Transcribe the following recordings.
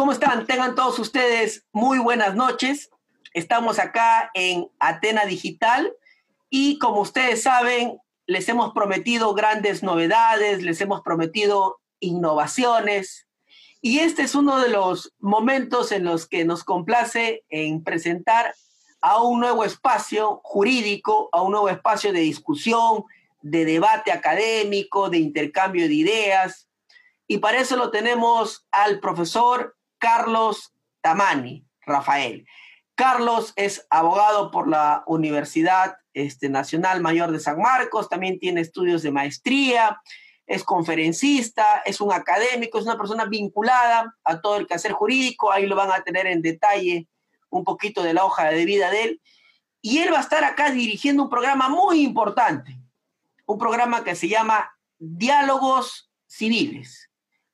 ¿Cómo están? Tengan todos ustedes muy buenas noches. Estamos acá en Atena Digital y como ustedes saben, les hemos prometido grandes novedades, les hemos prometido innovaciones y este es uno de los momentos en los que nos complace en presentar a un nuevo espacio jurídico, a un nuevo espacio de discusión, de debate académico, de intercambio de ideas, y para eso lo tenemos al profesor Carlos Tamani, Rafael. Carlos es abogado por la Universidad este, Nacional Mayor de San Marcos, también tiene estudios de maestría, es conferencista, es un académico, es una persona vinculada a todo el quehacer jurídico, ahí lo van a tener en detalle un poquito de la hoja de vida de él. Y él va a estar acá dirigiendo un programa muy importante, un programa que se llama Diálogos Civiles.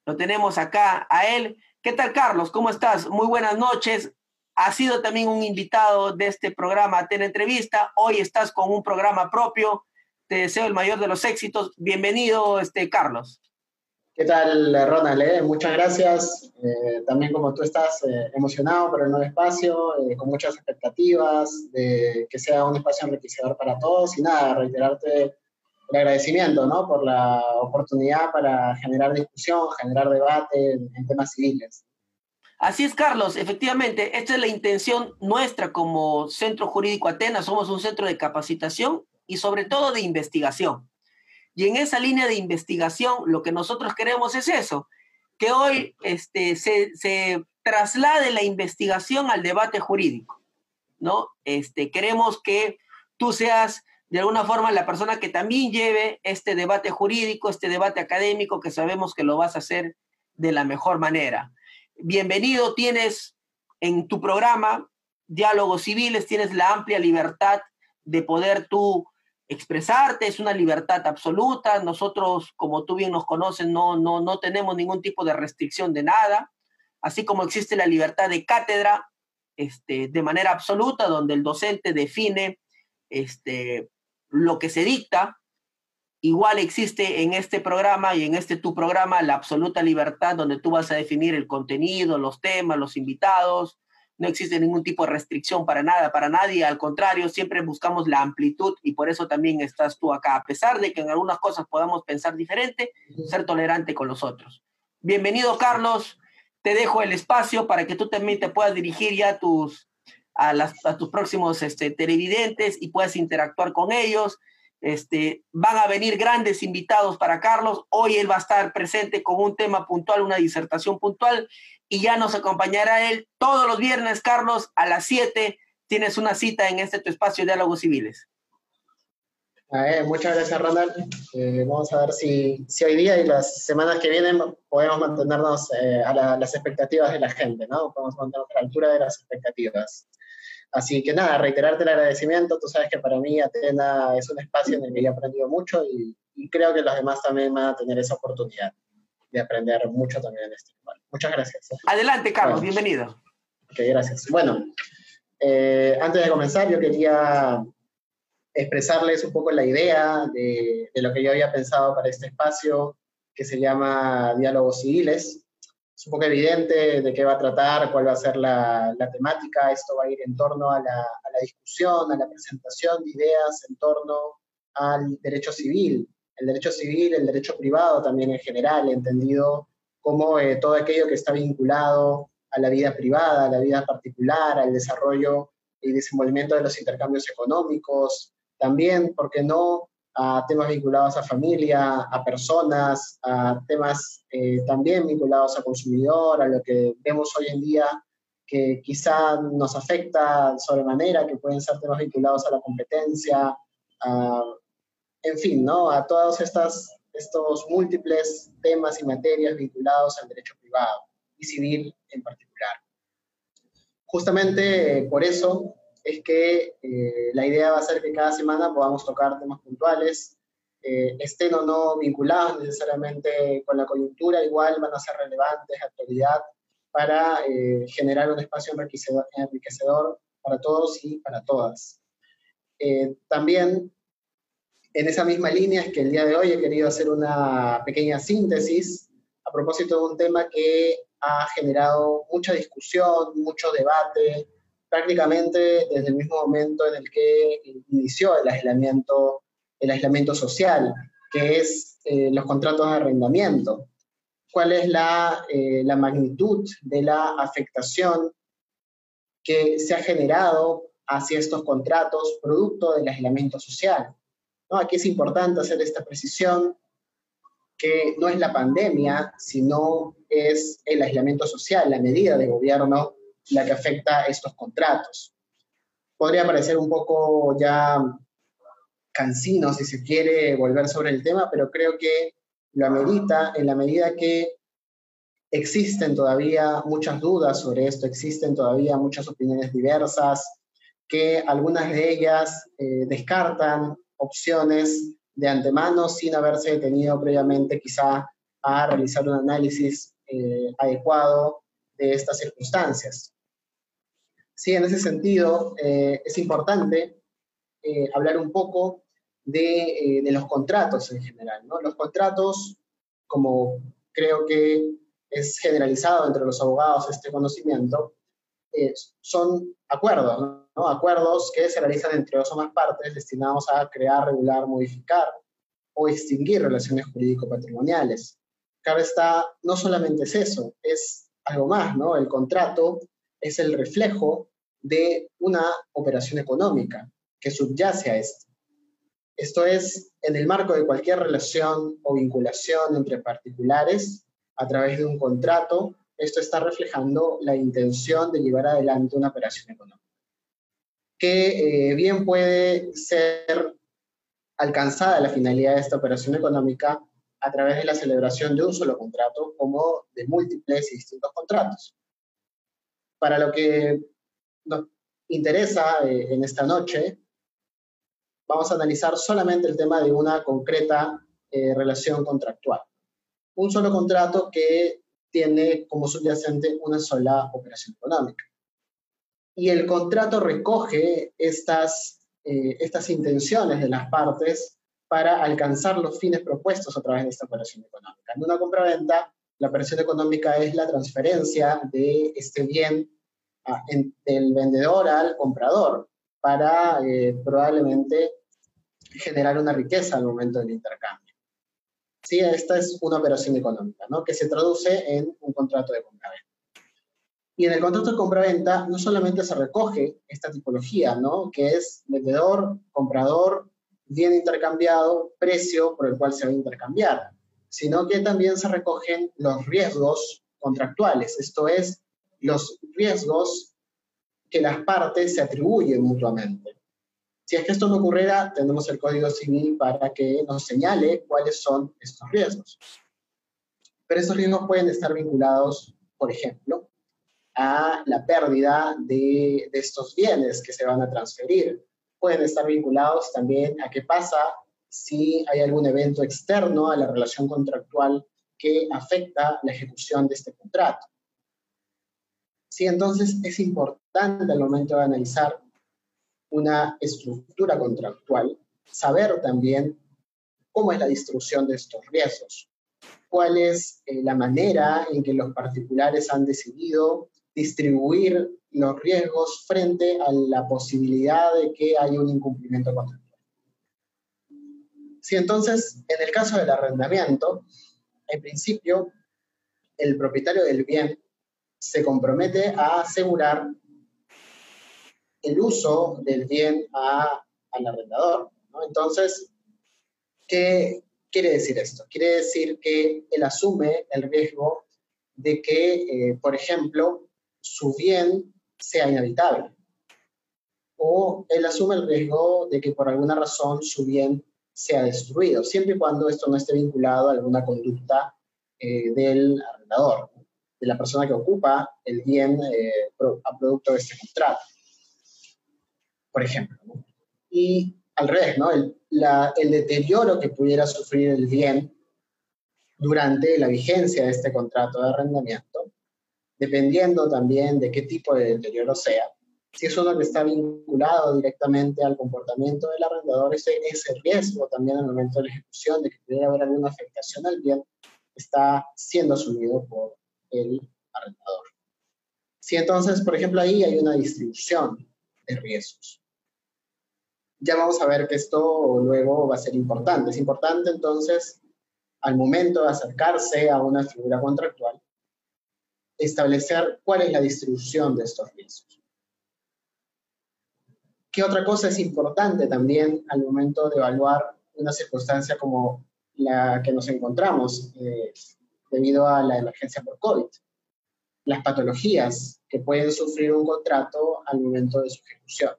Lo tenemos acá a él. ¿Qué tal, Carlos? ¿Cómo estás? Muy buenas noches. Has sido también un invitado de este programa Ten Entrevista. Hoy estás con un programa propio. Te deseo el mayor de los éxitos. Bienvenido, este, Carlos. ¿Qué tal, Ronald? Eh? Muchas gracias. Eh, también como tú estás eh, emocionado por el nuevo espacio, con muchas expectativas de que sea un espacio enriquecedor para todos. Y nada, reiterarte el agradecimiento ¿no? por la oportunidad para generar discusión, generar debate en, temas civiles. Así es, Carlos. Efectivamente, esta es la intención nuestra como Centro Jurídico Atenas. Somos un centro de capacitación y sobre todo de investigación. Y en esa línea de investigación, lo que nosotros queremos es eso, que hoy este, se, se traslade la investigación al debate jurídico, ¿no? Este, queremos que tú seas de alguna forma la persona que también lleve este debate jurídico, este debate académico, que sabemos que lo vas a hacer de la mejor manera. Bienvenido, tienes en tu programa Diálogos Civiles, tienes la amplia libertad de poder tú expresarte, es una libertad absoluta. Nosotros, como tú bien nos conoces, no, no, no tenemos ningún tipo de restricción de nada, así como existe la libertad de cátedra este, de manera absoluta, donde el docente define este, lo que se dicta, igual existe en este programa y en este tu programa la absoluta libertad donde tú vas a definir el contenido, los temas, los invitados. No existe ningún tipo de restricción para nada, para nadie. Al contrario, siempre buscamos la amplitud y por eso también estás tú acá. A pesar de que en algunas cosas podamos pensar diferente, ser tolerante con los otros. Bienvenido, Carlos. Te dejo el espacio para que tú también te puedas dirigir ya tus, a, las, a tus próximos este, televidentes y puedas interactuar con ellos. Este, van a venir grandes invitados para Carlos. Hoy él va a estar presente con un tema puntual, una disertación puntual, y ya nos acompañará él todos los viernes, Carlos, a las 7. Tienes una cita en este tu espacio de diálogos civiles. muchas gracias, Ronald. Eh, vamos a ver si, si, hoy día y las semanas que vienen podemos mantenernos eh, a las expectativas de la gente, ¿no? Podemos mantenernos a la altura de las expectativas. Así que nada, reiterarte el agradecimiento. Tú sabes que para mí Atena es un espacio en el que he aprendido mucho y, creo que los demás también van a tener esa oportunidad de aprender mucho también en este lugar. Muchas gracias. Adelante, Carlos, bienvenido. Ok, gracias. Bueno, eh, antes de comenzar, yo quería expresarles un poco la idea de, de, lo que yo había pensado para este espacio, que se llama Diálogos Civiles es un poco evidente de qué va a tratar, cuál va a ser la, temática. Esto va a ir en torno a la, discusión, a la presentación de ideas en torno al derecho civil. El derecho civil, el derecho privado también en general, entendido como eh, todo aquello que está vinculado a la vida privada, a la vida particular, al desarrollo y desenvolvimiento de los intercambios económicos. También, ¿por qué no?, a temas vinculados a familia, a personas, a temas eh, también vinculados a consumidor, a lo que vemos hoy en día que quizá nos afecta sobremanera, que pueden ser temas vinculados a la competencia, en fin, ¿no? A todos estos múltiples temas y materias vinculados al derecho privado y civil en particular. Justamente por eso es que eh, la idea va a ser que cada semana podamos tocar temas puntuales, eh, estén o no vinculados necesariamente con la coyuntura, igual van a ser relevantes, actualidad, para eh, generar un espacio enriquecedor, enriquecedor, para todos y para todas. también en esa misma línea es que el día de hoy he querido hacer una pequeña síntesis a propósito de un tema que ha generado mucha discusión, mucho debate, prácticamente desde el mismo momento en el que inició el aislamiento, el aislamiento social, que es eh, los contratos de arrendamiento. ¿Cuál es la, eh, la magnitud de la afectación que se ha generado hacia estos contratos producto del aislamiento social? ¿No? Aquí es importante hacer esta precisión que no es la pandemia, sino es el aislamiento social, la medida de gobierno la que afecta estos contratos. Podría parecer un poco ya cansino si se quiere volver sobre el tema, pero creo que lo amerita en la medida que existen todavía muchas dudas sobre esto, existen todavía muchas opiniones diversas, que algunas de ellas eh, descartan opciones de antemano sin haberse detenido previamente quizá a realizar un análisis eh, adecuado de estas circunstancias. Sí, en ese sentido eh, es importante eh, hablar un poco de, de, los contratos en general. ¿no? Los contratos, como creo que es generalizado entre los abogados este conocimiento, son acuerdos, ¿no? acuerdos que se realizan entre dos o más partes destinados a crear, regular, modificar o extinguir relaciones jurídico-patrimoniales. Claro está, no solamente es eso, es algo más, ¿no? El contrato es el reflejo de una operación económica que subyace a esto. Esto es, en el marco de cualquier relación o vinculación entre particulares, a través de un contrato, esto está reflejando la intención de llevar adelante una operación económica, que eh, bien puede ser alcanzada la finalidad de esta operación económica a través de la celebración de un solo contrato como de múltiples y distintos contratos. Para lo que nos interesa eh, en esta noche, vamos a analizar solamente el tema de una concreta eh, relación contractual. Un solo contrato que tiene como subyacente una sola operación económica. Y el contrato recoge estas, eh, estas intenciones de las partes para alcanzar los fines propuestos a través de esta operación económica. En una compra-venta, la operación económica es la transferencia de este bien del vendedor al comprador para eh, probablemente generar una riqueza al momento del intercambio. ¿sí? Esta es una operación económica, ¿no? Que se traduce en un contrato de compraventa. Y en el contrato de compraventa no solamente se recoge esta tipología, ¿no? Que es vendedor, comprador, bien intercambiado, precio por el cual se va a intercambiar, sino que también se recogen los riesgos contractuales, esto es, los riesgos que las partes se atribuyen mutuamente. Si es que esto no ocurriera, tenemos el Código Civil para que nos señale cuáles son estos riesgos. Pero estos riesgos pueden estar vinculados, por ejemplo, a la pérdida de, de estos bienes que se van a transferir. Pueden estar vinculados también a qué pasa si hay algún evento externo a la relación contractual que afecta la ejecución de este contrato. Sí, entonces es importante al momento de analizar una estructura contractual, saber también cómo es la distribución de estos riesgos, cuál es eh, la manera en que los particulares han decidido distribuir los riesgos frente a la posibilidad de que haya un incumplimiento contractual. Si entonces, en el caso del arrendamiento, en principio, el propietario del bien se compromete a asegurar el uso del bien al arrendador. Entonces, ¿qué quiere decir esto? Quiere decir que él asume el riesgo de que, eh, por ejemplo, su bien sea inhabitable. O él asume el riesgo de que por alguna razón su bien sea destruido, siempre y cuando esto no esté vinculado a alguna conducta eh, del arrendador, de la persona que ocupa el bien eh, a producto de este contrato por ejemplo. Y al revés, ¿no? El, el deterioro que pudiera sufrir el bien durante la vigencia de este contrato de arrendamiento, dependiendo también de qué tipo de deterioro sea. Si es uno que está vinculado directamente al comportamiento del arrendador, ese, ese riesgo también al momento de la ejecución de que pudiera haber alguna afectación al bien está siendo asumido por el arrendador. Si entonces, por ejemplo, ahí hay una distribución de riesgos. Ya vamos a ver que esto luego va a ser importante. Es importante entonces, al momento de acercarse a una figura contractual, establecer cuál es la distribución de estos riesgos. ¿Qué otra cosa es importante también al momento de evaluar una circunstancia como la que nos encontramos eh, debido a la emergencia por COVID? Las patologías que pueden sufrir un contrato al momento de su ejecución.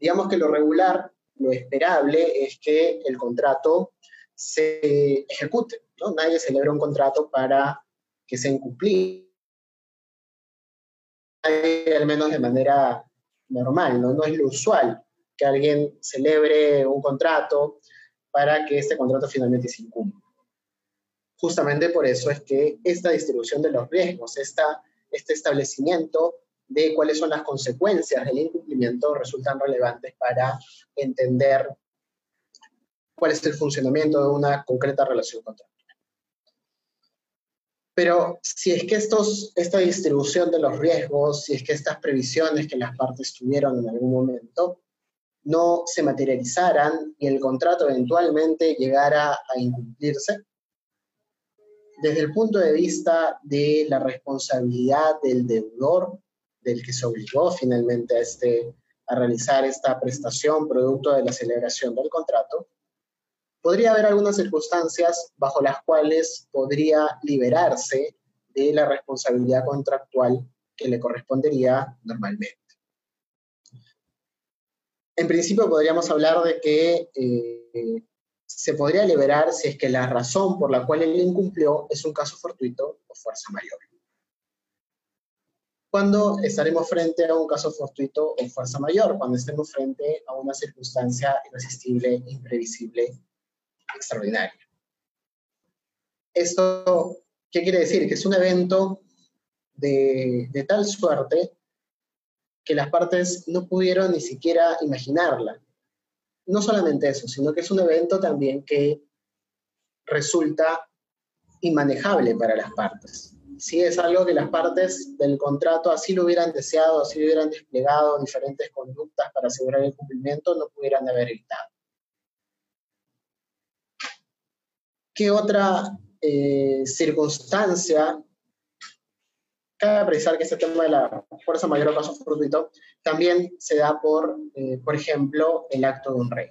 Digamos que lo regular, lo esperable es que el contrato se ejecute. ¿no? Nadie celebra un contrato para que sea incumplido, al menos de manera normal, ¿no? no es lo usual que alguien celebre un contrato para que este contrato finalmente se incumpla. Justamente por eso es que esta distribución de los riesgos, esta, este establecimiento de cuáles son las consecuencias del incumplimiento resultan relevantes para entender cuál es el funcionamiento de una concreta relación contractual. Pero si es que estos, esta distribución de los riesgos, si es que estas previsiones que las partes tuvieron en algún momento no se materializaran y el contrato eventualmente llegara a incumplirse, desde el punto de vista de la responsabilidad del deudor, del que se obligó finalmente a, este, a realizar esta prestación producto de la celebración del contrato, podría haber algunas circunstancias bajo las cuales podría liberarse de la responsabilidad contractual que le correspondería normalmente. En principio podríamos hablar de que eh, se podría liberar si es que la razón por la cual él incumplió es un caso fortuito o fuerza mayor. ¿Cuándo estaremos frente a un caso fortuito o fuerza mayor? Cuando estemos frente a una circunstancia irresistible, imprevisible extraordinaria. ¿Esto qué quiere decir? Que es un evento de, tal suerte que las partes no pudieron ni siquiera imaginarla. No solamente eso, sino que es un evento también que resulta inmanejable para las partes. Si es algo que las partes del contrato así lo hubieran deseado, así lo hubieran desplegado diferentes conductas para asegurar el cumplimiento, no pudieran haber evitado. ¿Qué otra eh, circunstancia? Cabe precisar que este tema de la fuerza mayor o caso fortuito también se da por, eh, por ejemplo, el acto de un rey.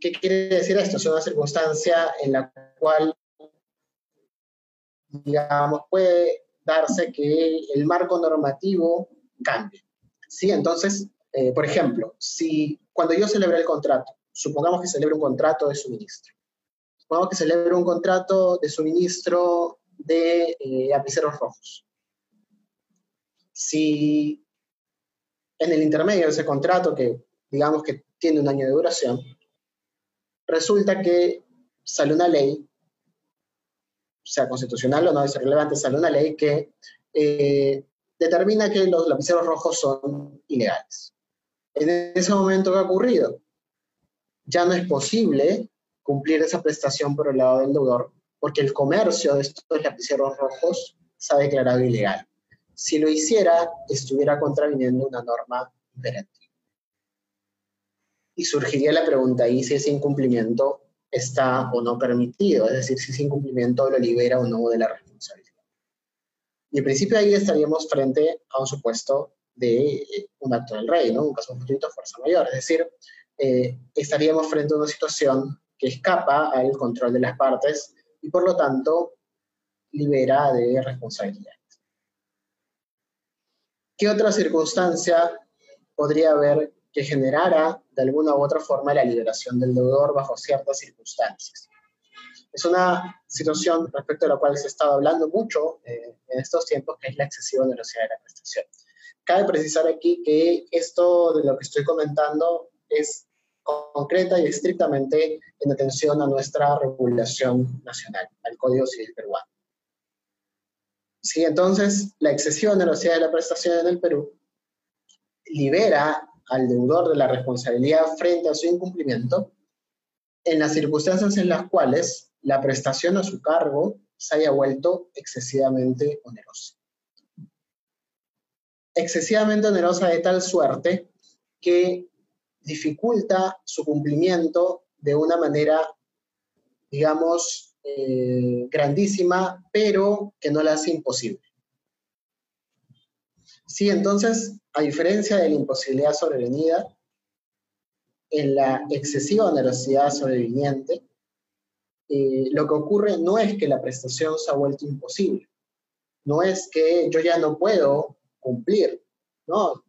¿Qué quiere decir esto? Es una circunstancia en la cual, digamos, puede darse que el marco normativo cambie. ¿Sí? Entonces, eh, por ejemplo, si cuando yo celebré el contrato, supongamos que celebre un contrato de suministro, Supongamos que celebre un contrato de suministro de eh, lapiceros rojos. Si en el intermedio de ese contrato, que digamos que tiene un año de duración, resulta que sale una ley, sea constitucional o no es relevante, sale una ley que eh, determina que los lapiceros rojos son ilegales. En ese momento, ¿qué ha ocurrido? Ya no es posible cumplir esa prestación por el lado del deudor, porque el comercio de estos lapiceros rojos se ha declarado ilegal. Si lo hiciera, estuviera contraviniendo una norma imperativa. Y surgiría la pregunta ahí si ese incumplimiento está o no permitido, es decir, si ese incumplimiento lo libera o no de la responsabilidad. Y en principio ahí estaríamos frente a un supuesto de eh, un acto del rey, ¿no? un caso de fuerza mayor, es decir, eh, estaríamos frente a una situación que escapa al control de las partes y por lo tanto libera de responsabilidad. ¿Qué otra circunstancia podría haber que generara de alguna u otra forma la liberación del deudor bajo ciertas circunstancias? Es una situación respecto a la cual se ha estado hablando mucho eh, en estos tiempos, que es la excesiva velocidad de la prestación. Cabe precisar aquí que esto de lo que estoy comentando es concreta y estrictamente en atención a nuestra regulación nacional, al Código Civil peruano. Sí, entonces, la excesión de la de la prestación en el Perú libera al deudor de la responsabilidad frente a su incumplimiento en las circunstancias en las cuales la prestación a su cargo se haya vuelto excesivamente onerosa. Excesivamente onerosa de tal suerte que dificulta su cumplimiento de una manera, digamos, eh, grandísima, pero que no la hace imposible. Sí, entonces, a diferencia de la imposibilidad sobrevenida, en la excesiva onerosidad sobreviniente, eh, lo que ocurre no es que la prestación se ha vuelto imposible, no es que yo ya no puedo cumplir, ¿no?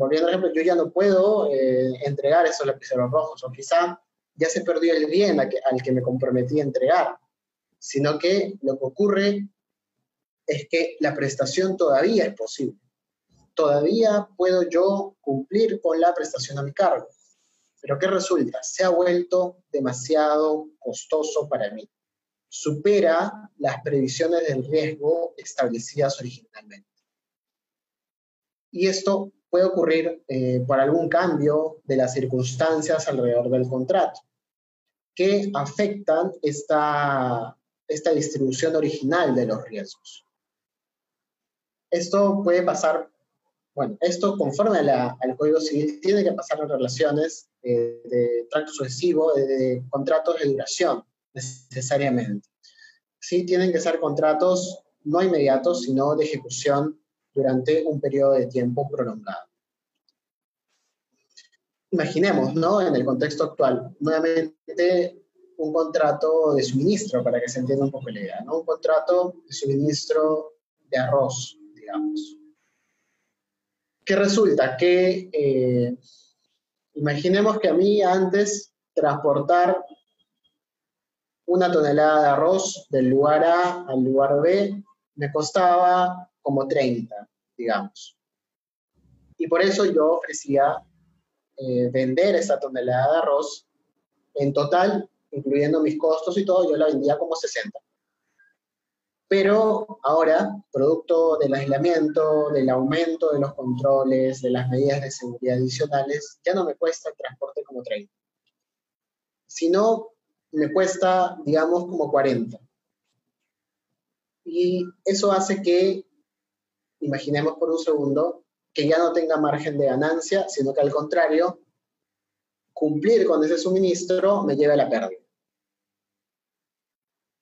Volviendo al ejemplo, yo ya no puedo eh, entregar esos lapiceros rojos, o quizá ya se perdió el bien al que me comprometí a entregar, sino que lo que ocurre es que la prestación todavía es posible. Todavía puedo yo cumplir con la prestación a mi cargo. Pero ¿qué resulta? Se ha vuelto demasiado costoso para mí. Supera las previsiones del riesgo establecidas originalmente. Y esto puede ocurrir eh, por algún cambio de las circunstancias alrededor del contrato que afectan esta, esta distribución original de los riesgos. Esto puede pasar bueno, esto conforme al Código Civil tiene que pasar en relaciones eh, de tracto sucesivo, de, contratos de duración, necesariamente. Sí, tienen que ser contratos no inmediatos, sino de ejecución durante un periodo de tiempo prolongado. Imaginemos, ¿no? En el contexto actual, nuevamente un contrato de suministro, para que se entienda un poco la idea, ¿no? Un contrato de suministro de arroz, digamos ¿Qué resulta? Que eh, imaginemos que a mí antes transportar una tonelada de arroz del lugar A al lugar B me costaba como 30, digamos. Y por eso yo ofrecía eh, vender esa tonelada de arroz en total, incluyendo mis costos y todo, yo la vendía como 60. Pero ahora, producto del aislamiento, del aumento de los controles, de las medidas de seguridad adicionales, ya no me cuesta el transporte como 30, sino me cuesta, digamos, como 40. Y eso hace que, imaginemos por un segundo, que ya no tenga margen de ganancia, sino que al contrario, cumplir con ese suministro me lleve a la pérdida.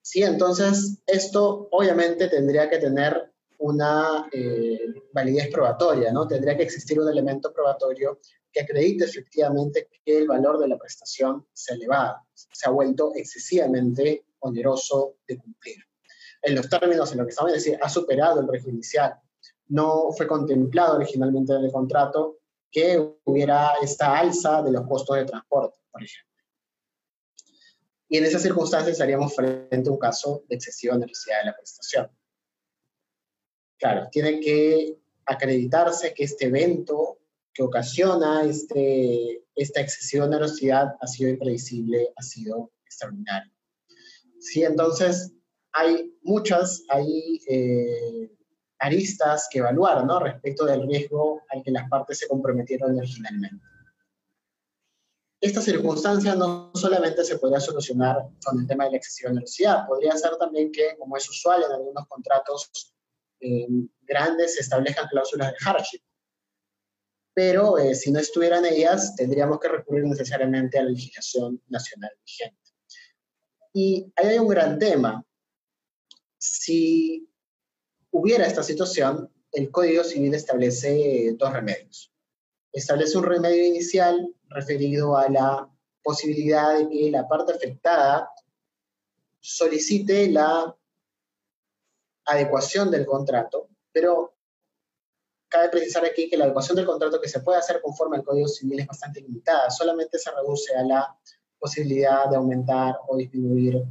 ¿sí? Entonces, esto obviamente tendría que tener una eh, validez probatoria, ¿no? Tendría que existir un elemento probatorio que acredite efectivamente que el valor de la prestación se ha elevado, se ha vuelto excesivamente oneroso de cumplir. En los términos en los que estamos, es decir, ha superado el régimen inicial. No fue contemplado originalmente en el contrato que hubiera esta alza de los costos de transporte, por ejemplo. Y en esas circunstancias estaríamos frente a un caso de excesiva necesidad de la prestación. Claro, tiene que acreditarse que este evento que ocasiona este, esta excesiva onerosidad ha sido imprevisible, ha sido extraordinario. Sí, entonces hay muchas, hay eh, aristas que evaluar, ¿no? Respecto del riesgo al que las partes se comprometieron originalmente. Esta circunstancia no solamente se podría solucionar con el tema de la excesiva velocidad, podría ser también que, como es usual en algunos contratos eh, grandes, se establezcan cláusulas de hardship. Pero eh, si no estuvieran ellas, tendríamos que recurrir necesariamente a la legislación nacional vigente. Y ahí hay un gran tema. Si hubiera esta situación, el Código Civil establece dos remedios. Establece un remedio inicial referido a la posibilidad de que la parte afectada solicite la adecuación del contrato, pero cabe precisar aquí que la adecuación del contrato que se puede hacer conforme al Código Civil es bastante limitada, solamente se reduce a la posibilidad de aumentar o disminuir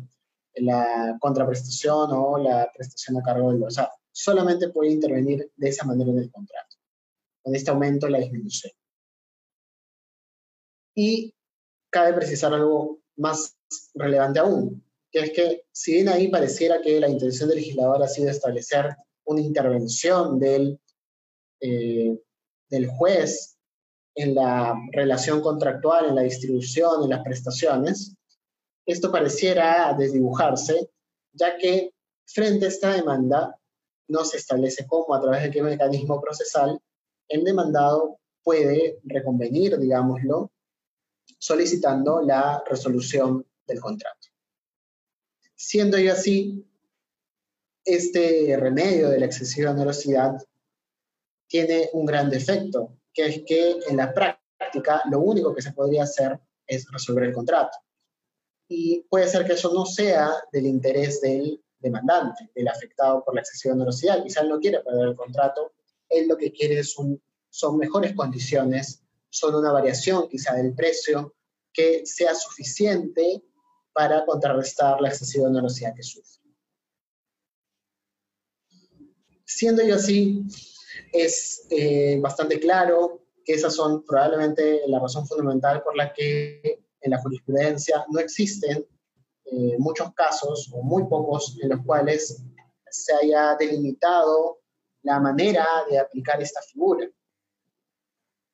la contraprestación o la prestación a cargo del sea, solamente puede intervenir de esa manera en el contrato, con este aumento la disminución. Y cabe precisar algo más relevante aún, que es que si bien ahí pareciera que la intención del legislador ha sido establecer una intervención del, eh, del juez en la relación contractual, en la distribución, en las prestaciones, esto pareciera desdibujarse, ya que Frente a esta demanda, no se establece cómo, a través de qué mecanismo procesal, el demandado puede reconvenir, digámoslo, solicitando la resolución del contrato. Siendo yo así, este remedio de la excesiva onerosidad tiene un gran defecto, que es que en la práctica lo único que se podría hacer es resolver el contrato. Y puede ser que eso no sea del interés del demandante, del afectado por la excesiva onerosidad. Quizás no quiere perder el contrato, él lo que quiere son mejores condiciones, son una variación quizá del precio que sea suficiente para contrarrestar la excesiva onerosidad que sufre. Siendo yo así, es eh, bastante claro que esas son probablemente la razón fundamental por la que en la jurisprudencia no existen eh, muchos casos, o muy pocos, en los cuales se haya delimitado la manera de aplicar esta figura.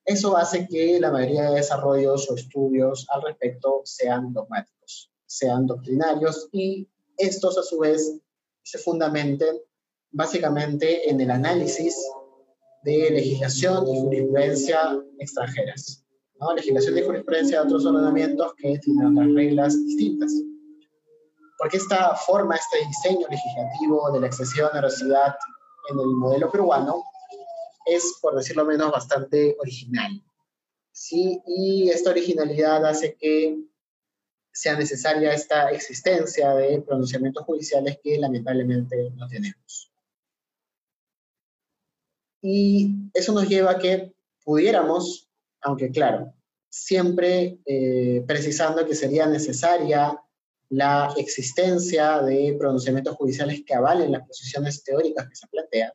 Eso hace que la mayoría de desarrollos o estudios al respecto sean dogmáticos, sean doctrinarios y estos a su vez se fundamenten básicamente en el análisis de legislación y jurisprudencia extranjeras. ¿no? Legislación y jurisprudencia de otros ordenamientos que tienen otras reglas distintas. Porque esta forma, este diseño legislativo de la excesiva onerosidad en el modelo peruano es, por decirlo menos, bastante original. ¿sí? Y esta originalidad hace que sea necesaria esta existencia de pronunciamientos judiciales que lamentablemente no tenemos. Y eso nos lleva a que pudiéramos, aunque claro, siempre eh, precisando que sería necesaria la existencia de pronunciamientos judiciales que avalen las posiciones teóricas que se plantean,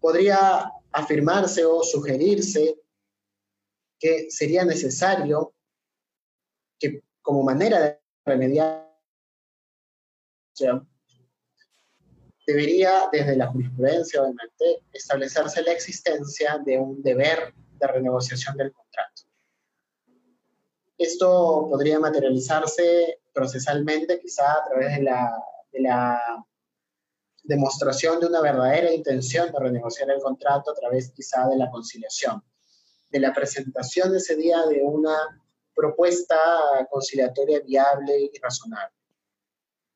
podría afirmarse o sugerirse que sería necesario que como manera de remediar debería, desde la jurisprudencia, obviamente, establecerse la existencia de un deber de renegociación del contrato. Esto podría materializarse procesalmente, quizá a través de la, de la demostración de una verdadera intención de renegociar el contrato a través quizá de la conciliación, de la presentación ese día de una propuesta conciliatoria viable y razonable.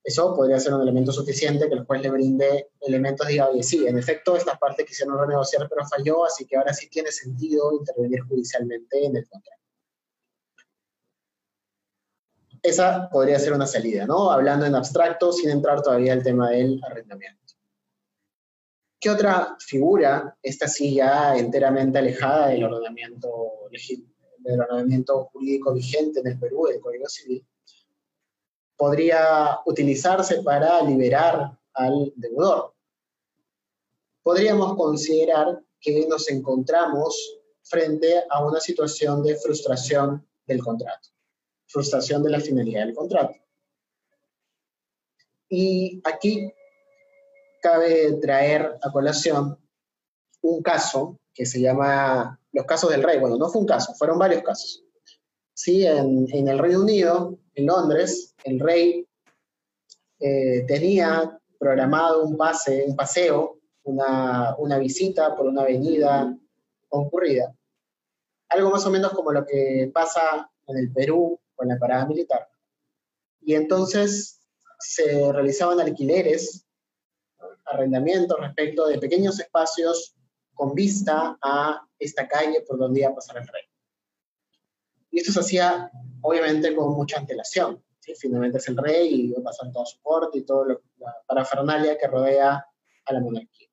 Eso podría ser un elemento suficiente que el juez le brinde elementos, diga, oye, sí, en efecto, estas partes quisieron renegociar, pero falló, así que ahora sí tiene sentido intervenir judicialmente en el contrato. Esa podría ser una salida, ¿no? Hablando en abstracto, sin entrar todavía al tema del arrendamiento. ¿Qué otra figura, esta sí ya enteramente alejada del ordenamiento, del ordenamiento jurídico vigente en el Perú, el Código Civil, podría utilizarse para liberar al deudor. Podríamos considerar que nos encontramos frente a una situación de frustración del contrato, frustración de la finalidad del contrato. Y aquí cabe traer a colación un caso que se llama los casos del rey. Bueno, no fue un caso, fueron varios casos. Sí, en, el Reino Unido en Londres, el rey eh, tenía programado un, pase, un paseo, una, una visita por una avenida concurrida. Algo más o menos como lo que pasa en el Perú con la parada militar. Y entonces se realizaban alquileres, arrendamientos respecto de pequeños espacios con vista a esta calle por donde iba a pasar el rey. Y esto se hacía, obviamente, con mucha antelación. Finalmente es el rey y va a pasar todo su corte y toda la parafernalia que rodea a la monarquía.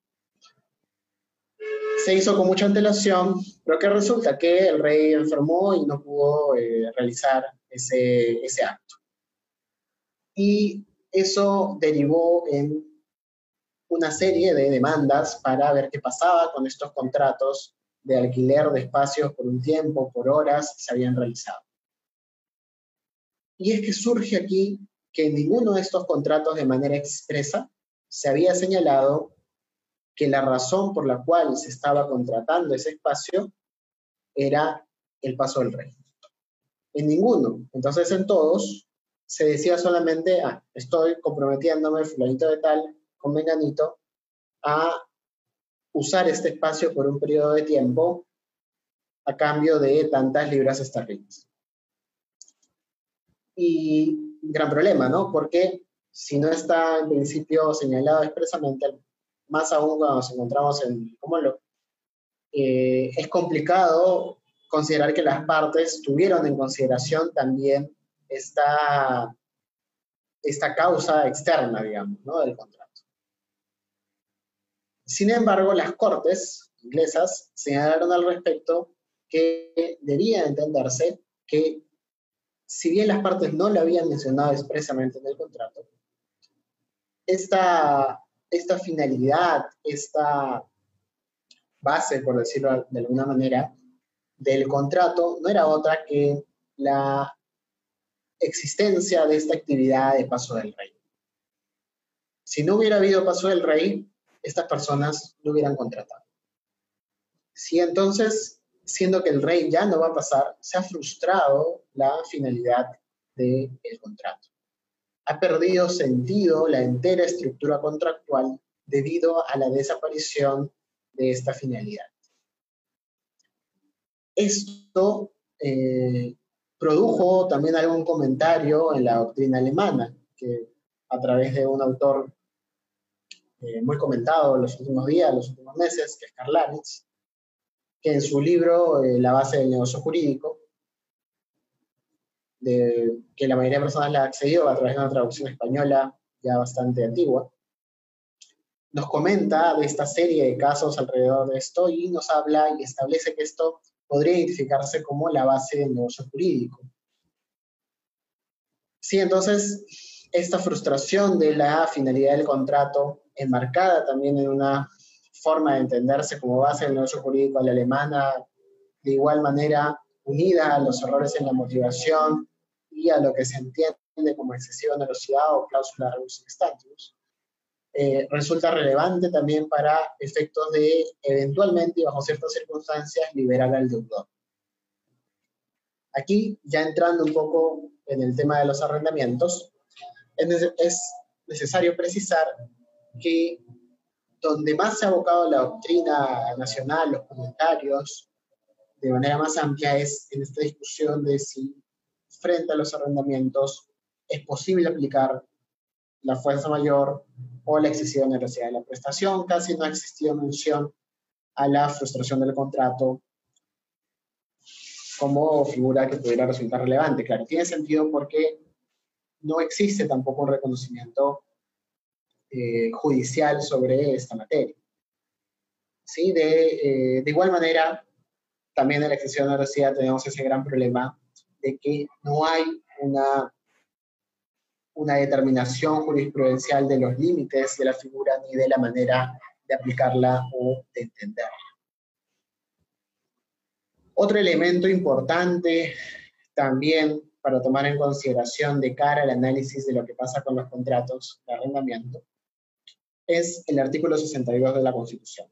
Se hizo con mucha antelación, pero que resulta que el rey enfermó y no pudo eh, realizar ese, acto. Y eso derivó en una serie de demandas para ver qué pasaba con estos contratos de alquiler de espacios por un tiempo, por horas, se habían realizado. Y es que surge aquí que en ninguno de estos contratos de manera expresa se había señalado que la razón por la cual se estaba contratando ese espacio era el paso del rey. En ninguno. Entonces en todos se decía solamente, ah, estoy comprometiéndome, fulanito de tal, con menganito, a usar este espacio por un periodo de tiempo a cambio de tantas libras esterlinas. Y gran problema, ¿no? Porque si no está en principio señalado expresamente, más aún cuando nos encontramos en cómo lo, eh, es complicado considerar que las partes tuvieron en consideración también esta, esta causa externa, digamos, ¿no? del contrato. Sin embargo, las cortes inglesas señalaron al respecto que debía entenderse que si bien las partes no lo habían mencionado expresamente en el contrato, esta, esta finalidad, esta base, por decirlo de alguna manera, del contrato no era otra que la existencia de esta actividad de paso del rey. Si no hubiera habido paso del rey, estas personas no hubieran contratado. Si entonces, siendo que el rey ya no va a pasar, se ha frustrado la finalidad del contrato. Ha perdido sentido la entera estructura contractual debido a la desaparición de esta finalidad. Esto eh, produjo también algún comentario en la doctrina alemana, que a través de un autor eh, muy comentado en los últimos días, los últimos meses, que es Karl Lanitz, que en su libro eh, La base del negocio jurídico, de, que la mayoría de personas la ha accedido a través de una traducción española ya bastante antigua, nos comenta de esta serie de casos alrededor de esto y nos habla y establece que esto podría identificarse como la base del negocio jurídico. Sí, entonces, esta frustración de la finalidad del contrato, enmarcada también en una forma de entenderse como base del negocio jurídico a la alemana, de igual manera unida a los errores en la motivación y a lo que se entiende como excesiva velocidad o cláusula reducing status, eh, resulta relevante también para efectos de eventualmente y bajo ciertas circunstancias liberar al deudor. Aquí, ya entrando un poco en el tema de los arrendamientos, es necesario precisar que donde más se ha abocado la doctrina nacional, los comentarios, de manera más amplia, es en esta discusión de si frente a los arrendamientos es posible aplicar la fuerza mayor o la excesiva necesidad de la prestación. Casi no ha existido mención a la frustración del contrato como figura que pudiera resultar relevante. Claro, tiene sentido porque no existe tampoco un reconocimiento eh, judicial sobre esta materia. ¿Sí? De, eh, de, igual manera, también en la excesiva necesidad tenemos ese gran problema de que no hay una una determinación jurisprudencial de los límites de la figura ni de la manera de aplicarla o de entenderla. Otro elemento importante también para tomar en consideración de cara al análisis de lo que pasa con los contratos de arrendamiento es el artículo 62 de la Constitución.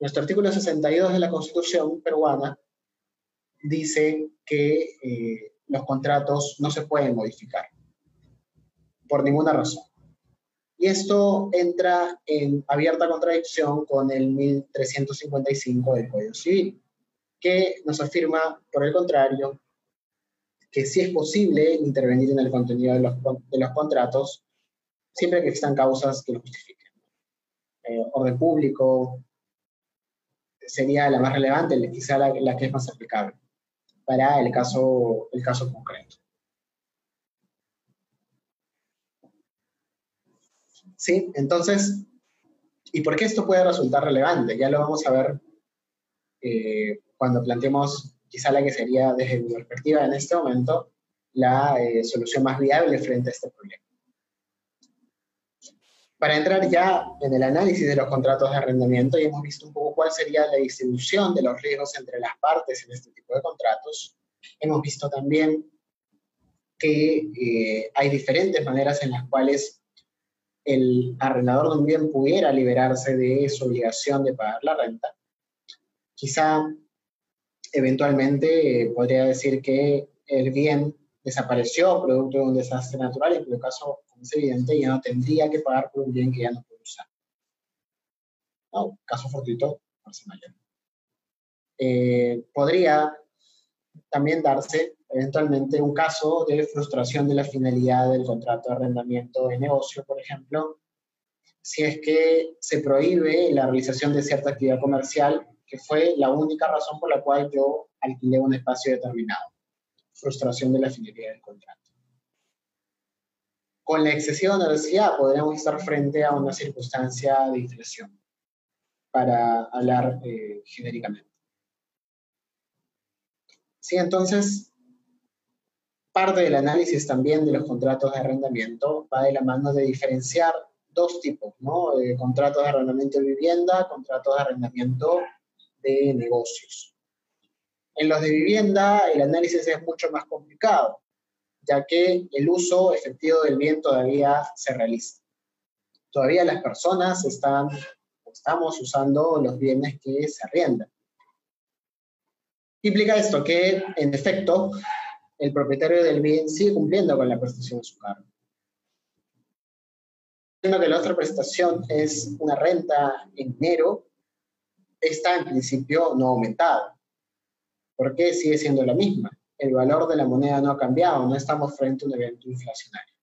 Nuestro artículo 62 de la Constitución peruana dice que eh, los contratos no se pueden modificar por ninguna razón. Y esto entra en abierta contradicción con el 1355 del Código Civil, que nos afirma, por el contrario, que sí es posible intervenir en el contenido de los, de los contratos siempre que existan causas que lo justifiquen. Eh, orden público sería la más relevante, quizá la, la, que es más aplicable para el caso, el caso concreto. ¿Sí? Entonces, ¿y por qué esto puede resultar relevante? Ya lo vamos a ver eh, cuando planteemos quizá la que sería desde mi perspectiva en este momento la eh, solución más viable frente a este problema. Para entrar ya en el análisis de los contratos de arrendamiento, y hemos visto un poco cuál sería la distribución de los riesgos entre las partes en este tipo de contratos. Hemos visto también que eh, hay diferentes maneras en las cuales el arrendador de un bien pudiera liberarse de su obligación de pagar la renta. Quizá eventualmente eh, podría decir que el bien desapareció producto de un desastre natural, en cuyo caso, como es evidente, ya no tendría que pagar por un bien que ya no puede usar. No, caso fortuito, fuerza mayor. Eh, podría también darse eventualmente un caso de frustración de la finalidad del contrato de arrendamiento de negocio, por ejemplo, si es que se prohíbe la realización de cierta actividad comercial, que fue la única razón por la cual yo alquilé un espacio determinado. Frustración de la finalidad del contrato. Con la excesiva onerosidad podríamos estar frente a una circunstancia de inflación, para hablar eh, genéricamente. Sí, entonces, parte del análisis también de los contratos de arrendamiento va de la mano de diferenciar dos tipos, ¿no? contratos de arrendamiento de vivienda, contratos de arrendamiento de negocios. En los de vivienda el análisis es mucho más complicado, ya que el uso efectivo del bien todavía se realiza. Todavía las personas están, estamos usando los bienes que se arriendan. Implica esto que, en efecto, el propietario del bien sigue cumpliendo con la prestación de su cargo. Siendo que la otra prestación es una renta en dinero, esta en principio no ha aumentado. ¿Por qué? Sigue siendo la misma. El valor de la moneda no ha cambiado, no estamos frente a un evento inflacionario.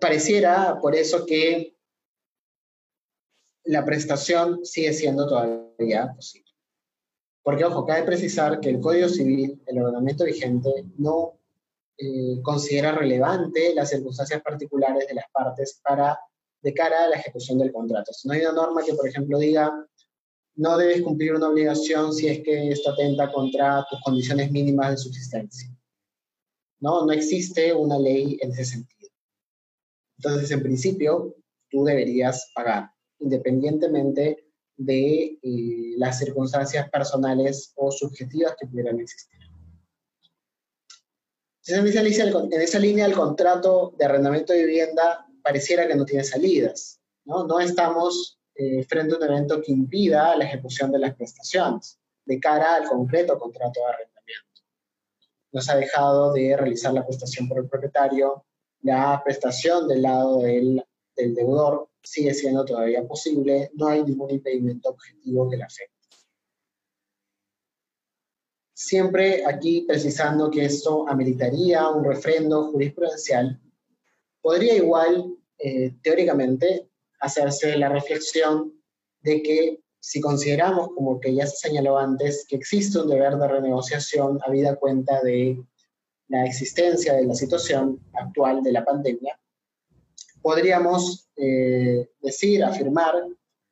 Pareciera por eso que la prestación sigue siendo todavía posible. Porque, ojo, cabe precisar que el Código Civil, el ordenamiento vigente, no eh, considera relevante las circunstancias particulares de las partes para, de cara a la ejecución del contrato. no hay una norma que, por ejemplo, diga no debes cumplir una obligación si es que esto atenta contra tus condiciones mínimas de subsistencia. No, no existe una ley en ese sentido. Entonces, en principio, tú deberías pagar, independientemente de eh, las circunstancias personales o subjetivas que pudieran existir. En esa, línea, el contrato de arrendamiento de vivienda pareciera que no tiene salidas. No, estamos eh, frente a un evento que impida la ejecución de las prestaciones de cara al concreto contrato de arrendamiento. No se ha dejado de realizar la prestación por el propietario, la prestación del lado del, del deudor sigue siendo todavía posible, no hay ningún impedimento objetivo que la afecte. Siempre aquí precisando que esto ameritaría un refrendo jurisprudencial, podría igual, eh, teóricamente, hacerse la reflexión de que si consideramos, como que ya se señaló antes, que existe un deber de renegociación habida cuenta de la existencia de la situación actual de la pandemia, podríamos eh, decir, afirmar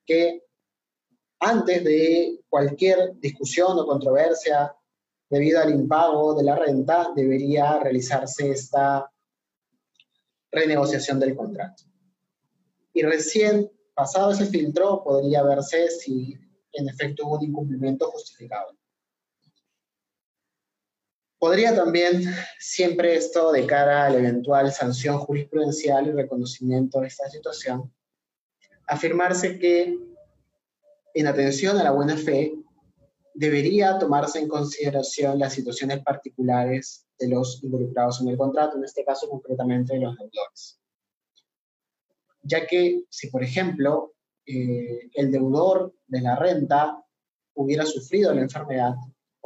que antes de cualquier discusión o controversia debido al impago de la renta, debería realizarse esta renegociación del contrato. Y recién pasado ese filtro podría verse si en efecto hubo un incumplimiento justificado. Podría también, siempre esto de cara a la eventual sanción jurisprudencial y reconocimiento de esta situación, afirmarse que en atención a la buena fe debería tomarse en consideración las situaciones particulares de los involucrados en el contrato, en este caso concretamente de los deudores. Ya que si, por ejemplo, eh, el deudor de la renta hubiera sufrido la enfermedad,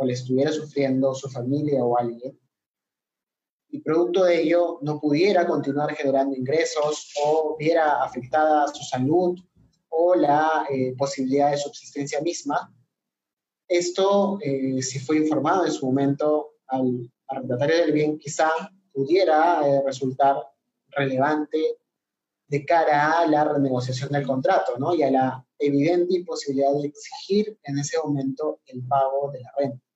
o le estuviera sufriendo su familia o alguien, y producto de ello no pudiera continuar generando ingresos o viera afectada su salud o la eh, posibilidad de subsistencia misma, esto, eh, si fue informado en su momento al arrendatario del bien, quizá pudiera eh, resultar relevante de cara a la renegociación del contrato, ¿no? Y a la evidente imposibilidad de exigir en ese momento el pago de la renta.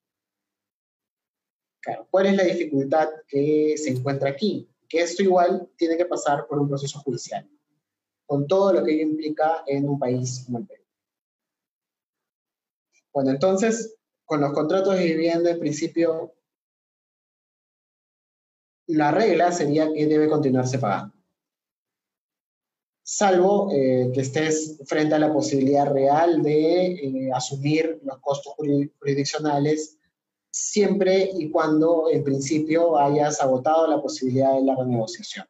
¿Cuál es la dificultad que se encuentra aquí? Que esto igual tiene que pasar por un proceso judicial, con todo lo que ello implica en un país como el Perú. Bueno, entonces, con los contratos de vivienda, en principio, la regla sería que debe continuarse pagando. Salvo eh, que estés frente a la posibilidad real de eh, asumir los costos jurisdiccionales siempre y cuando en principio hayas agotado la posibilidad de la renegociación.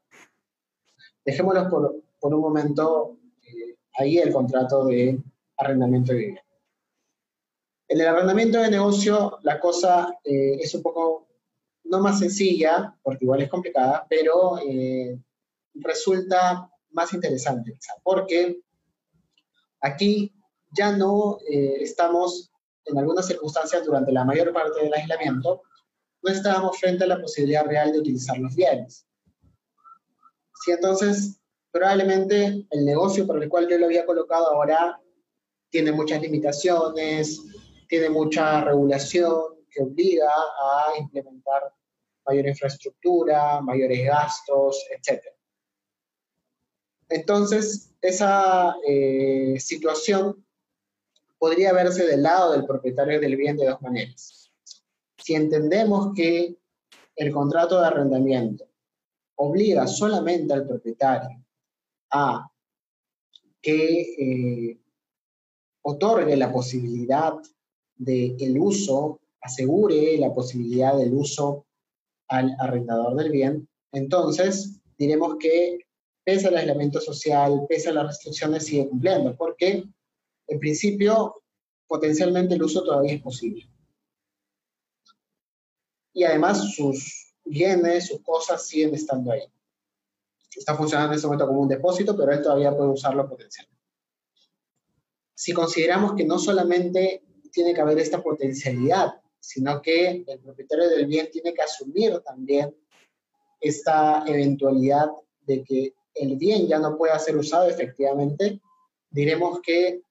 Dejémoslo por, por un momento eh, ahí el contrato de arrendamiento de vivienda. En el arrendamiento de negocio la cosa eh, es un poco, no más sencilla, porque igual es complicada, pero eh, resulta más interesante, porque aquí ya no estamos en algunas circunstancias durante la mayor parte del aislamiento, no estábamos frente a la posibilidad real de utilizar los bienes. Si entonces probablemente el negocio por el cual yo lo había colocado ahora tiene muchas limitaciones, tiene mucha regulación que obliga a implementar mayor infraestructura, mayores gastos, etc. Entonces, esa eh, situación podría verse del lado del propietario del bien de dos maneras. Si entendemos que el contrato de arrendamiento obliga solamente al propietario a que eh, otorgue la posibilidad del uso, asegure la posibilidad del uso al arrendador del bien, entonces diremos que pese al aislamiento social, pese a las restricciones, sigue cumpliendo, porque en principio, potencialmente el uso todavía es posible. Y además sus bienes, sus cosas siguen estando ahí. Está funcionando en este momento como un depósito, pero él todavía puede usarlo potencialmente. Si consideramos que no solamente tiene que haber esta potencialidad, sino que el propietario del bien tiene que asumir también esta eventualidad de que el bien ya no pueda ser usado efectivamente, diremos que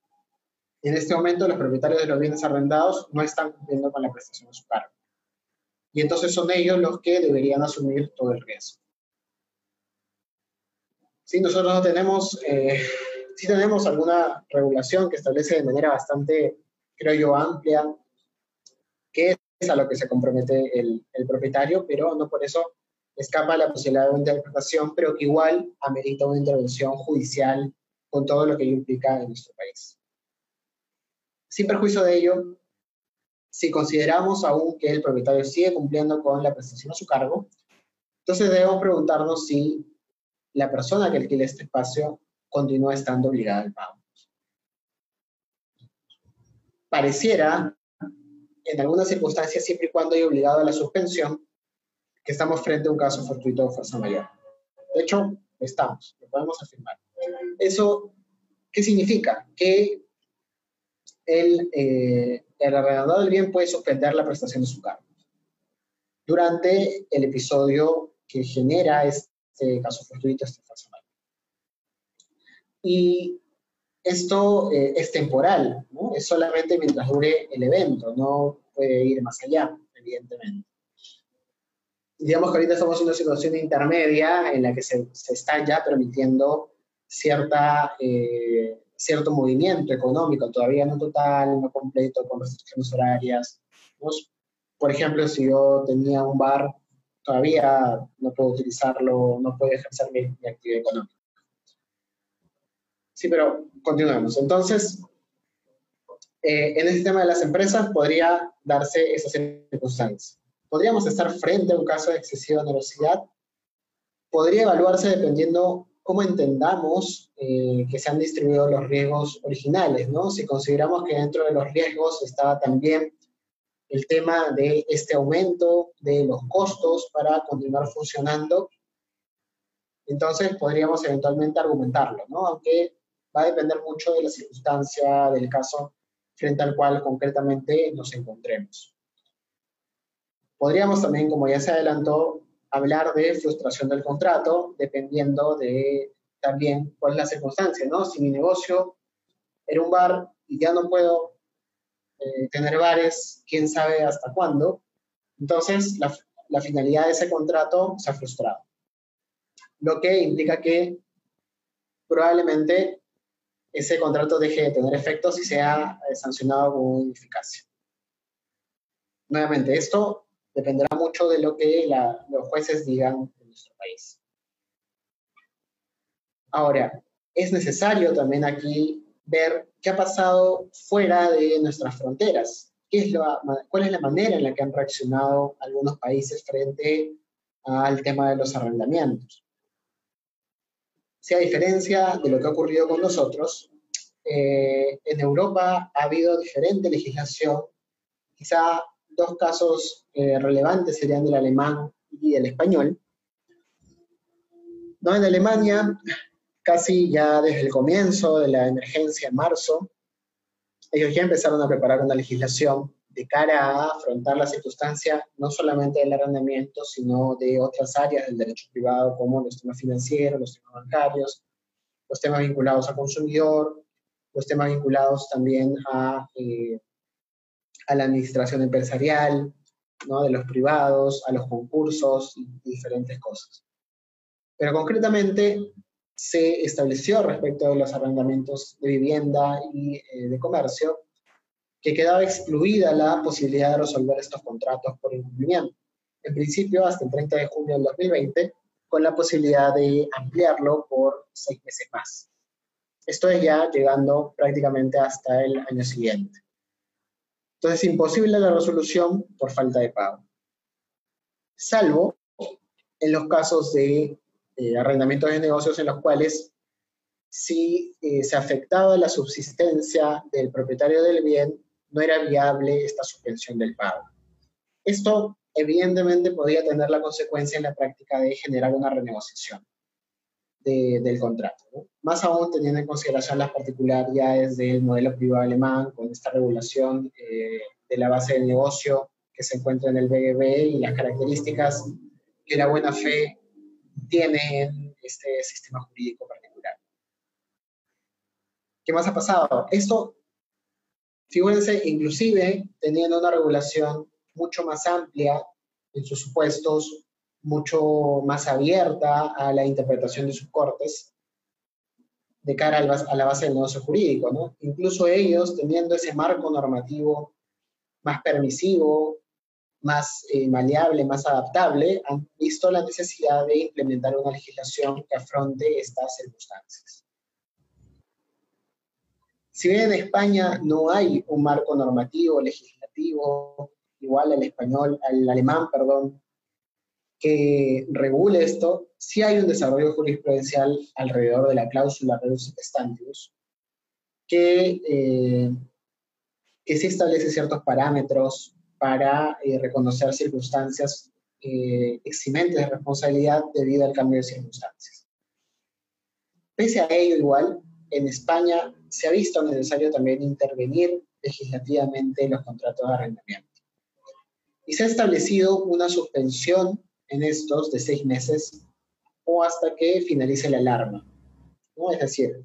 en este momento los propietarios de los bienes arrendados no están cumpliendo con la prestación de su cargo. Y entonces son ellos los que deberían asumir todo el riesgo. Sí, nosotros no tenemos, eh, tenemos alguna regulación que establece de manera bastante, creo yo, amplia qué es a lo que se compromete el, el propietario, pero no por eso escapa la posibilidad de una interpretación, pero que igual amerita una intervención judicial con todo lo que ello implica en nuestro país. Sin perjuicio de ello, si consideramos aún que el propietario sigue cumpliendo con la prestación a su cargo, entonces debemos preguntarnos si la persona que alquila este espacio continúa estando obligada al pago. Pareciera, en algunas circunstancias, siempre y cuando haya obligado a la suspensión, que estamos frente a un caso fortuito de fuerza mayor. De hecho, estamos, lo podemos afirmar. ¿Eso qué significa? Que el, eh, el arrendador del bien puede suspender la prestación de su cargo. Durante el episodio que genera este caso fortuito, este falso Y esto eh, es temporal, ¿no? es solamente mientras dure el evento, no puede ir más allá, evidentemente. Digamos que ahorita estamos en una situación intermedia en la que se, se está ya permitiendo cierta eh, cierto movimiento económico, todavía no total, no completo, con restricciones horarias. por ejemplo, si yo tenía un bar, todavía no puedo utilizarlo, no puedo ejercer mi, actividad económica. Sí, pero continuemos. Entonces, eh, en este tema de las empresas podría darse esas circunstancias. Podríamos estar frente a un caso de excesiva onerosidad. Podría evaluarse dependiendo cómo entendamos eh, que se han distribuido los riesgos originales, ¿no? Si consideramos que dentro de los riesgos estaba también el tema de este aumento de los costos para continuar funcionando, entonces podríamos eventualmente argumentarlo, ¿no? Aunque va a depender mucho de la circunstancia del caso frente al cual concretamente nos encontremos. Podríamos también, como ya se adelantó, hablar de frustración del contrato, dependiendo de también cuál es la circunstancia, ¿no? Si mi negocio era un bar y ya no puedo eh, tener bares, quién sabe hasta cuándo, entonces la, finalidad de ese contrato se ha frustrado. Lo que implica que probablemente ese contrato deje de tener efectos y sea sancionado con ineficacia. Nuevamente, esto dependerá mucho de lo que los jueces digan en nuestro país. Ahora, es necesario también aquí ver qué ha pasado fuera de nuestras fronteras. ¿qué es ¿cuál es la manera en la que han reaccionado algunos países frente al tema de los arrendamientos? Si a diferencia de lo que ha ocurrido con nosotros, eh, en Europa ha habido diferente legislación. Quizá dos casos eh, relevantes serían del alemán y del español. ¿No? En Alemania, casi ya desde el comienzo de la emergencia en marzo, ellos ya empezaron a preparar una legislación de cara a afrontar la circunstancia no solamente del arrendamiento, sino de otras áreas del derecho privado, como los temas financieros, los temas bancarios, los temas vinculados al consumidor, los temas vinculados también a, eh, a la administración empresarial, ¿no? de los privados, a los concursos y diferentes cosas. Pero concretamente se estableció respecto de los arrendamientos de vivienda y eh, de comercio que quedaba excluida la posibilidad de resolver estos contratos por incumplimiento. En principio, hasta el 30 de junio del 2020, con la posibilidad de ampliarlo por seis meses más. Esto es ya llegando prácticamente hasta el año siguiente. Entonces, imposible la resolución por falta de pago. Salvo en los casos de eh, arrendamientos de negocios en los cuales si eh, se afectaba la subsistencia del propietario del bien, no era viable esta suspensión del pago. Esto evidentemente podría tener la consecuencia en la práctica de generar una renegociación del contrato. Más aún teniendo en consideración las particularidades del modelo privado alemán con esta regulación eh, de la base del negocio que se encuentra en el BGB y las características que la buena fe tiene en este sistema jurídico particular. ¿Qué más ha pasado? Esto, fíjense, inclusive teniendo una regulación mucho más amplia en sus supuestos, mucho más abierta a la interpretación de sus cortes de cara a la base del negocio jurídico, ¿no? Incluso ellos, teniendo ese marco normativo más permisivo, más eh, maleable, más adaptable, han visto la necesidad de implementar una legislación que afronte estas circunstancias. Si bien en España no hay un marco normativo, legislativo, igual al español, al alemán, perdón, que regule esto, sí hay un desarrollo jurisprudencial alrededor de la cláusula reducit stantibus, que, eh, que sí establece ciertos parámetros para eh, reconocer circunstancias eh, eximentes de responsabilidad debido al cambio de circunstancias. Pese a ello, igual, en España se ha visto necesario también intervenir legislativamente en los contratos de arrendamiento. Y se ha establecido una suspensión en estos de seis meses o hasta que finalice la alarma. ¿no? Es decir,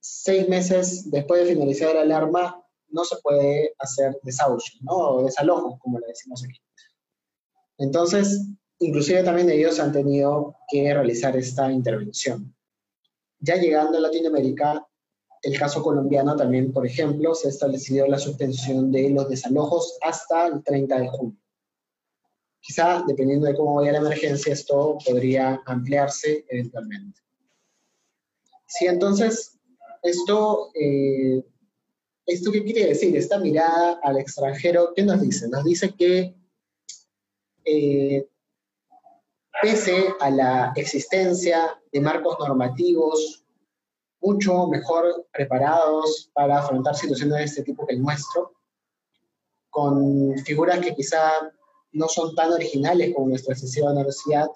seis meses después de finalizar la alarma no se puede hacer desahucio. O desalojo, como le decimos aquí. Entonces, inclusive también ellos han tenido que realizar esta intervención. Ya llegando a Latinoamérica, el caso colombiano también, por ejemplo, se ha establecido la suspensión de los desalojos hasta el 30 de junio. Quizá, dependiendo de cómo vaya la emergencia, esto podría ampliarse eventualmente. Sí, entonces, esto, eh, ¿esto qué quiere decir? Esta mirada al extranjero, ¿qué nos dice? Nos dice que eh, pese a la existencia de marcos normativos mucho mejor preparados para afrontar situaciones de este tipo que el nuestro, con figuras que quizá no son tan originales como nuestra excesiva universidad,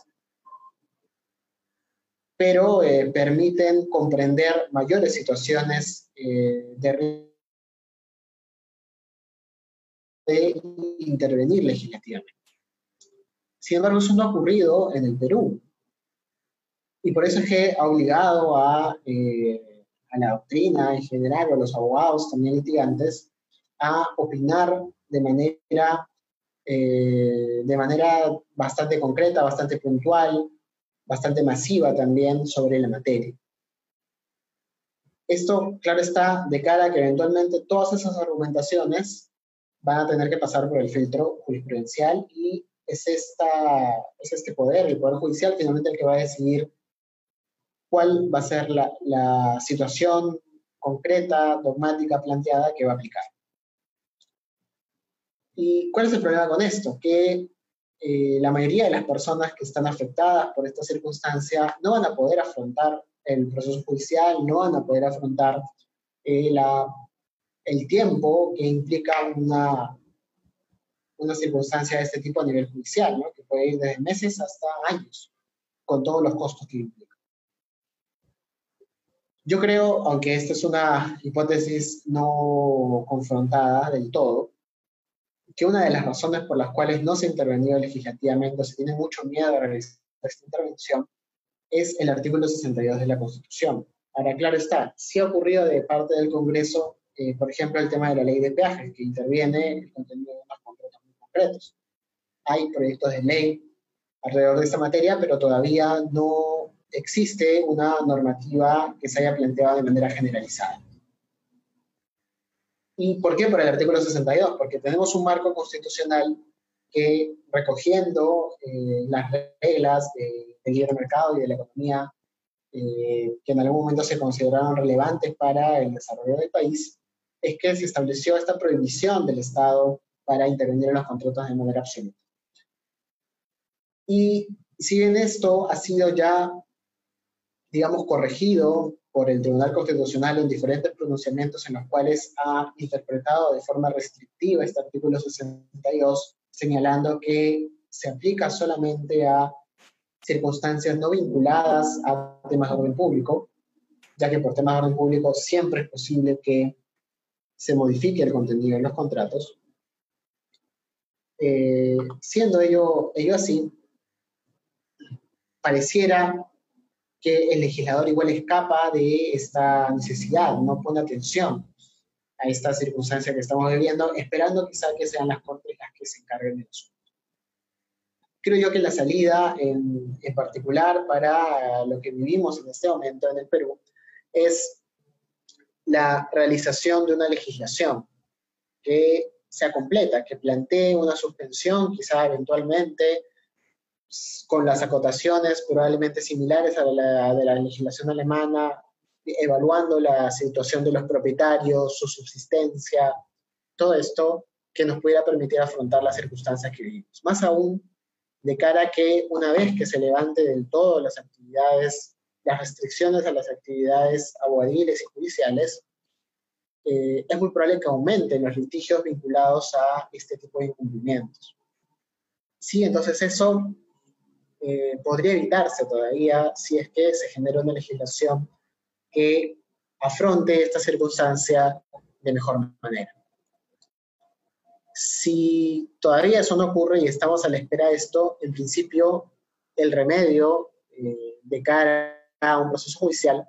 pero eh, permiten comprender mayores situaciones eh, de, de intervenir legislativamente. Sin embargo, eso no ha ocurrido en el Perú. Y por eso es que ha obligado a, eh, a la doctrina en general, a los abogados también litigantes, a opinar de manera eh, de manera bastante concreta, bastante puntual, bastante masiva también sobre la materia. Esto, claro está, de cara a que eventualmente todas esas argumentaciones van a tener que pasar por el filtro jurisprudencial y es, esta, es este poder, el Poder Judicial, finalmente el que va a decidir cuál va a ser la, la situación concreta, dogmática, planteada que va a aplicar. ¿Y cuál es el problema con esto? Que eh, la mayoría de las personas que están afectadas por esta circunstancia no van a poder afrontar el proceso judicial, no van a poder afrontar eh, la, el tiempo que implica una, una circunstancia de este tipo a nivel judicial, ¿no? que puede ir desde meses hasta años, con todos los costos que implica. Yo creo, aunque esta es una hipótesis no confrontada del todo, que una de las razones por las cuales no se ha intervenido legislativamente, se tiene mucho miedo de realizar esta intervención, es el artículo 62 de la Constitución. Ahora, claro está, sí ha ocurrido de parte del Congreso, eh, por ejemplo, el tema de la ley de peajes, que interviene el contenido de unos contratos muy concretos. Hay proyectos de ley alrededor de esta materia, pero todavía no existe una normativa que se haya planteado de manera generalizada. ¿Y por qué? Por el artículo 62, porque tenemos un marco constitucional que recogiendo eh, las reglas de, libre mercado y de la economía eh, que en algún momento se consideraron relevantes para el desarrollo del país, es que se estableció esta prohibición del Estado para intervenir en los contratos de manera absoluta. Y si bien esto ha sido ya, digamos, corregido por el Tribunal Constitucional en diferentes pronunciamientos en los cuales ha interpretado de forma restrictiva este artículo 62, señalando que se aplica solamente a circunstancias no vinculadas a temas de orden público, ya que por temas de orden público siempre es posible que se modifique el contenido de los contratos. Eh, siendo ello, ello así, pareciera que el legislador igual escapa de esta necesidad, no pone atención a esta circunstancia que estamos viviendo, esperando quizá que sean las cortes las que se encarguen de eso. Creo yo que la salida, en, en particular para lo que vivimos en este momento en el Perú, es la realización de una legislación que sea completa, que plantee una suspensión, quizá eventualmente, con las acotaciones probablemente similares a la de la legislación alemana, evaluando la situación de los propietarios, su subsistencia, todo esto que nos pudiera permitir afrontar las circunstancias que vivimos. Más aún, de cara a que una vez que se levante del todo las actividades, las restricciones a las actividades aguadiles y judiciales, eh, es muy probable que aumenten los litigios vinculados a este tipo de incumplimientos. Sí, entonces eso eh, podría evitarse todavía si es que se genera una legislación que afronte esta circunstancia de mejor manera. Si todavía eso no ocurre y estamos a la espera de esto, en principio el remedio eh, de cara a un proceso judicial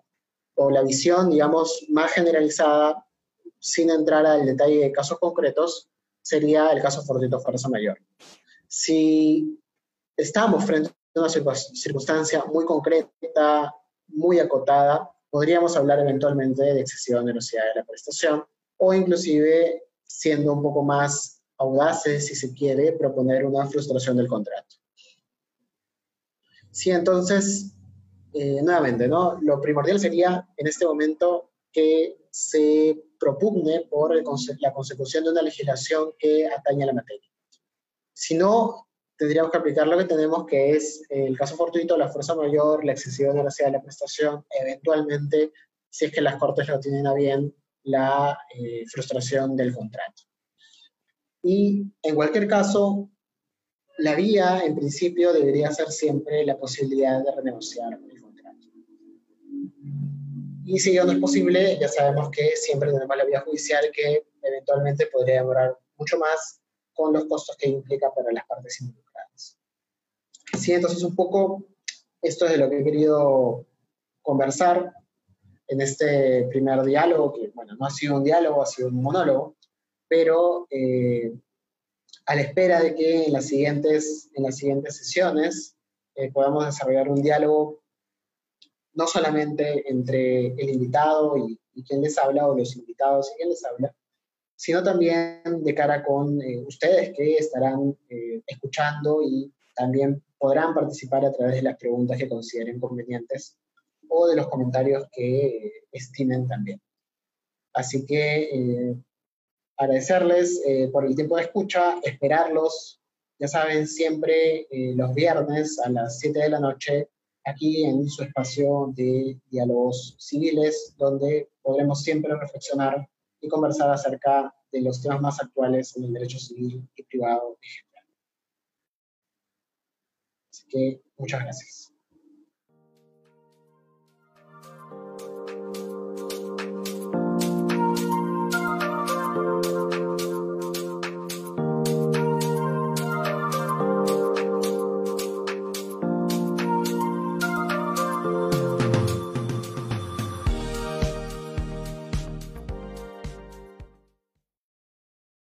o la visión, digamos, más generalizada, sin entrar al detalle de casos concretos, sería el caso Fortito Fuerza Mayor. Si estamos frente una circunstancia muy concreta, muy acotada, podríamos hablar eventualmente de excesiva onerosidad de la prestación o inclusive, siendo un poco más audaces, si se quiere, proponer una frustración del contrato. Sí, entonces, eh, nuevamente, ¿no? Lo primordial sería en este momento que se propugne por la consecución de una legislación que atañe a la materia. Si no, tendríamos que aplicar lo que tenemos, que es el caso fortuito, la fuerza mayor, la excesiva onerosidad de la prestación, eventualmente, si es que las cortes lo tienen a bien, la eh, frustración del contrato. Y en cualquier caso, la vía, en principio, debería ser siempre la posibilidad de renegociar el contrato. Y si eso no es posible, ya sabemos que siempre tenemos la vía judicial que eventualmente podría demorar mucho más con los costos que implica para las partes involucradas. Sí, entonces un poco esto es de lo que he querido conversar en este primer diálogo, que bueno, no ha sido un diálogo, ha sido un monólogo, pero eh, a la espera de que en las siguientes, en las siguientes sesiones eh, podamos desarrollar un diálogo no solamente entre el invitado y, quien les habla, o los invitados y quien les habla, sino también de cara con eh, ustedes que estarán escuchando y también podrán participar a través de las preguntas que consideren convenientes o de los comentarios que estimen también. Así que, eh, agradecerles eh, por el tiempo de escucha, esperarlos, ya saben, siempre eh, los viernes a las 7 de la noche, aquí en su espacio de diálogos civiles, donde podremos siempre reflexionar y conversar acerca de los temas más actuales en el derecho civil y privado que muchas gracias.